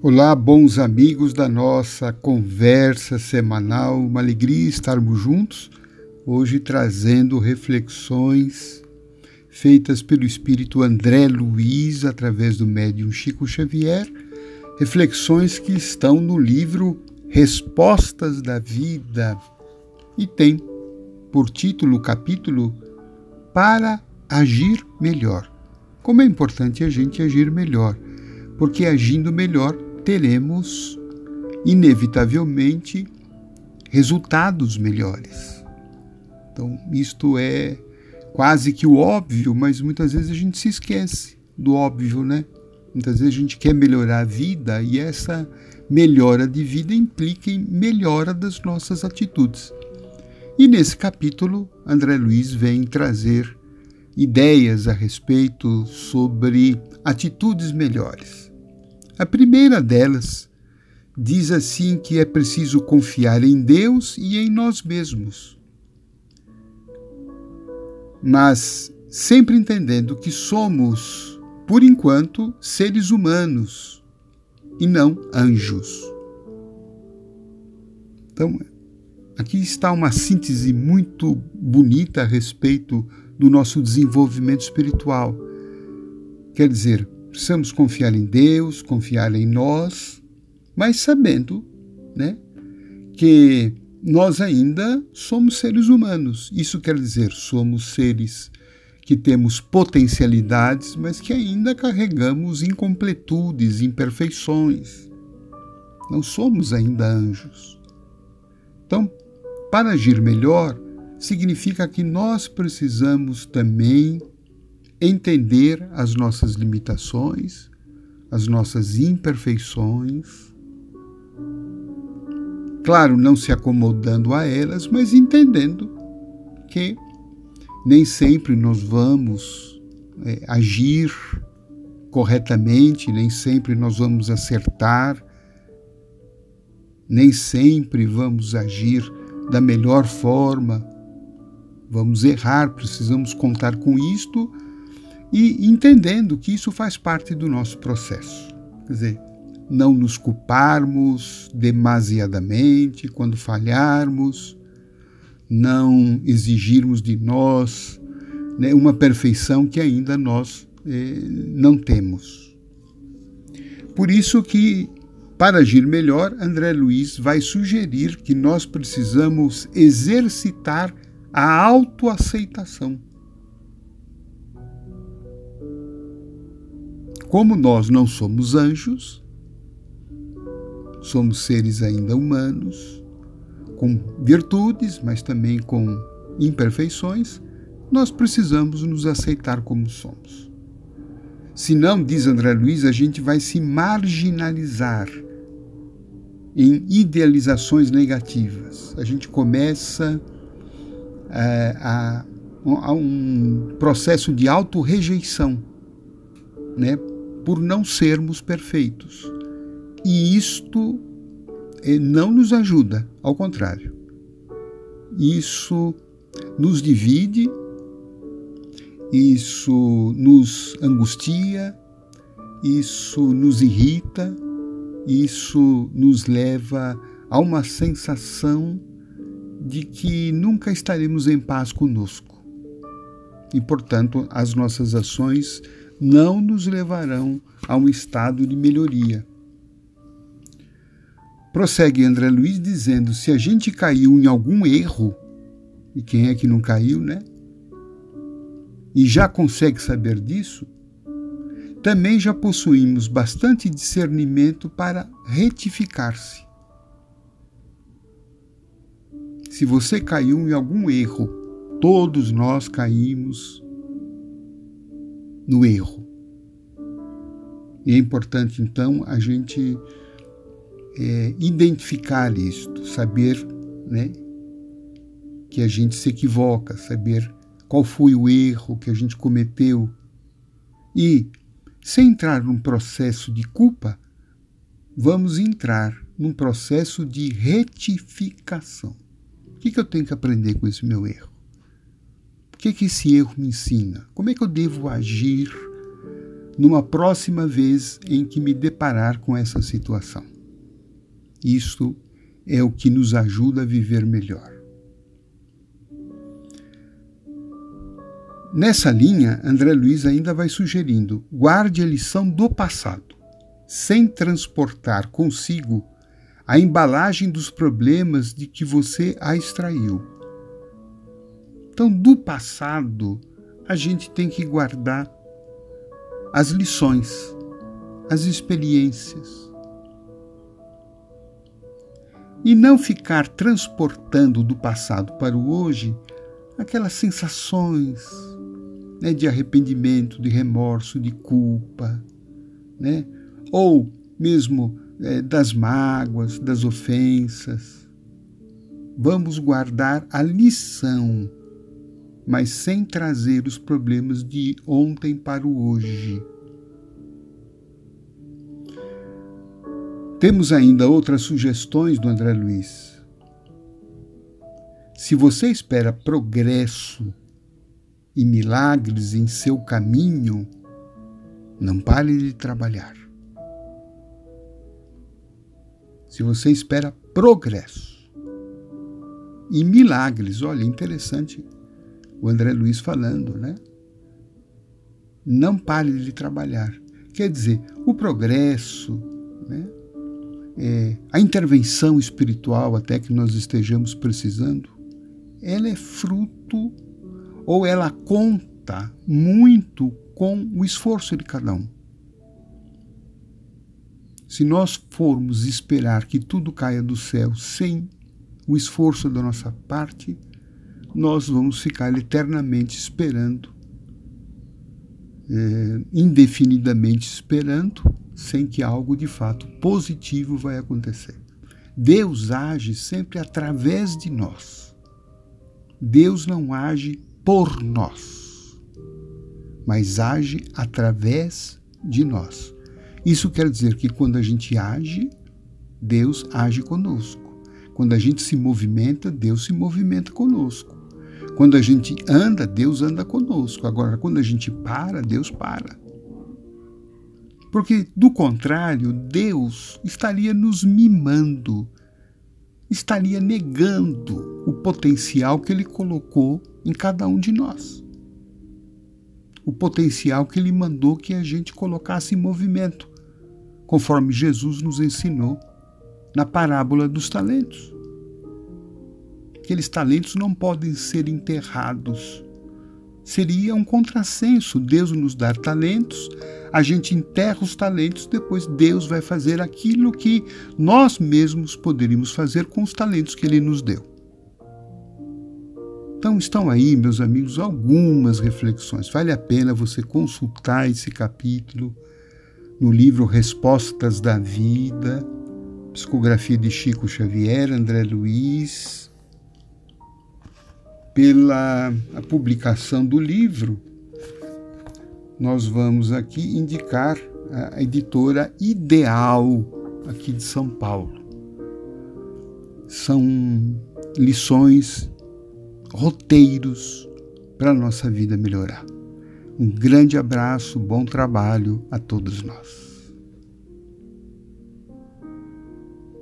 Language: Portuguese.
Olá, bons amigos da nossa conversa semanal. Uma alegria estarmos juntos, hoje trazendo reflexões feitas pelo espírito André Luiz através do médium Chico Xavier, reflexões que estão no livro Respostas da Vida e tem por título o capítulo Para agir melhor. Como é importante a gente agir melhor, porque agindo melhor teremos, inevitavelmente, resultados melhores. Então, isto é quase que o óbvio, mas muitas vezes a gente se esquece do óbvio, né? Muitas vezes a gente quer melhorar a vida e essa melhora de vida implica em melhora das nossas atitudes. E nesse capítulo, André Luiz vem trazer ideias a respeito sobre atitudes melhores. A primeira delas diz assim que é preciso confiar em Deus e em nós mesmos. Mas sempre entendendo que somos, por enquanto, seres humanos e não anjos. Então, aqui está uma síntese muito bonita a respeito do nosso desenvolvimento espiritual. Quer dizer, Precisamos confiar em Deus, confiar em nós, mas sabendo né, que nós ainda somos seres humanos. Isso quer dizer, somos seres que temos potencialidades, mas que ainda carregamos incompletudes, imperfeições. Não somos ainda anjos. Então, para agir melhor, significa que nós precisamos também entender as nossas limitações, as nossas imperfeições. Claro, não se acomodando a elas, mas entendendo que nem sempre nós vamos é, agir corretamente, nem sempre nós vamos acertar, nem sempre vamos agir da melhor forma, vamos errar, precisamos contar com isto e entendendo que isso faz parte do nosso processo. Quer dizer, não nos culparmos demasiadamente quando falharmos, não exigirmos de nós né, uma perfeição que ainda nós eh, não temos. Por isso que, para agir melhor, André Luiz vai sugerir que nós precisamos exercitar a autoaceitação Como nós não somos anjos, somos seres ainda humanos, com virtudes, mas também com imperfeições, nós precisamos nos aceitar como somos. Se não, diz André Luiz, a gente vai se marginalizar em idealizações negativas. A gente começa é, a, a um processo de autorrejeição, né? Por não sermos perfeitos. E isto eh, não nos ajuda, ao contrário. Isso nos divide, isso nos angustia, isso nos irrita, isso nos leva a uma sensação de que nunca estaremos em paz conosco. E, portanto, as nossas ações não nos levarão a um estado de melhoria. Prossegue André Luiz dizendo: se a gente caiu em algum erro, e quem é que não caiu, né? E já consegue saber disso, também já possuímos bastante discernimento para retificar-se. Se você caiu em algum erro, todos nós caímos no erro. E é importante, então, a gente é, identificar isto, saber né, que a gente se equivoca, saber qual foi o erro que a gente cometeu. E, sem entrar num processo de culpa, vamos entrar num processo de retificação. O que, que eu tenho que aprender com esse meu erro? O que, que esse erro me ensina? Como é que eu devo agir numa próxima vez em que me deparar com essa situação. Isto é o que nos ajuda a viver melhor. Nessa linha, André Luiz ainda vai sugerindo: guarde a lição do passado, sem transportar consigo a embalagem dos problemas de que você a extraiu. Então, do passado, a gente tem que guardar as lições, as experiências. E não ficar transportando do passado para o hoje aquelas sensações né, de arrependimento, de remorso, de culpa, né? ou mesmo é, das mágoas, das ofensas. Vamos guardar a lição, mas sem trazer os problemas de ontem para o hoje. Temos ainda outras sugestões do André Luiz. Se você espera progresso e milagres em seu caminho, não pare de trabalhar. Se você espera progresso e milagres, olha, interessante o André Luiz falando, né? Não pare de trabalhar. Quer dizer, o progresso, né? É, a intervenção espiritual, até que nós estejamos precisando, ela é fruto ou ela conta muito com o esforço de cada um. Se nós formos esperar que tudo caia do céu sem o esforço da nossa parte, nós vamos ficar eternamente esperando, é, indefinidamente esperando, sem que algo de fato positivo vai acontecer. Deus age sempre através de nós. Deus não age por nós, mas age através de nós. Isso quer dizer que quando a gente age, Deus age conosco. Quando a gente se movimenta, Deus se movimenta conosco. Quando a gente anda, Deus anda conosco. Agora, quando a gente para, Deus para. Porque, do contrário, Deus estaria nos mimando, estaria negando o potencial que Ele colocou em cada um de nós. O potencial que Ele mandou que a gente colocasse em movimento, conforme Jesus nos ensinou na parábola dos talentos. Aqueles talentos não podem ser enterrados. Seria um contrassenso Deus nos dar talentos, a gente enterra os talentos, depois Deus vai fazer aquilo que nós mesmos poderíamos fazer com os talentos que Ele nos deu. Então estão aí, meus amigos, algumas reflexões. Vale a pena você consultar esse capítulo no livro Respostas da Vida, psicografia de Chico Xavier, André Luiz. Pela publicação do livro, nós vamos aqui indicar a editora Ideal, aqui de São Paulo. São lições roteiros para a nossa vida melhorar. Um grande abraço, bom trabalho a todos nós.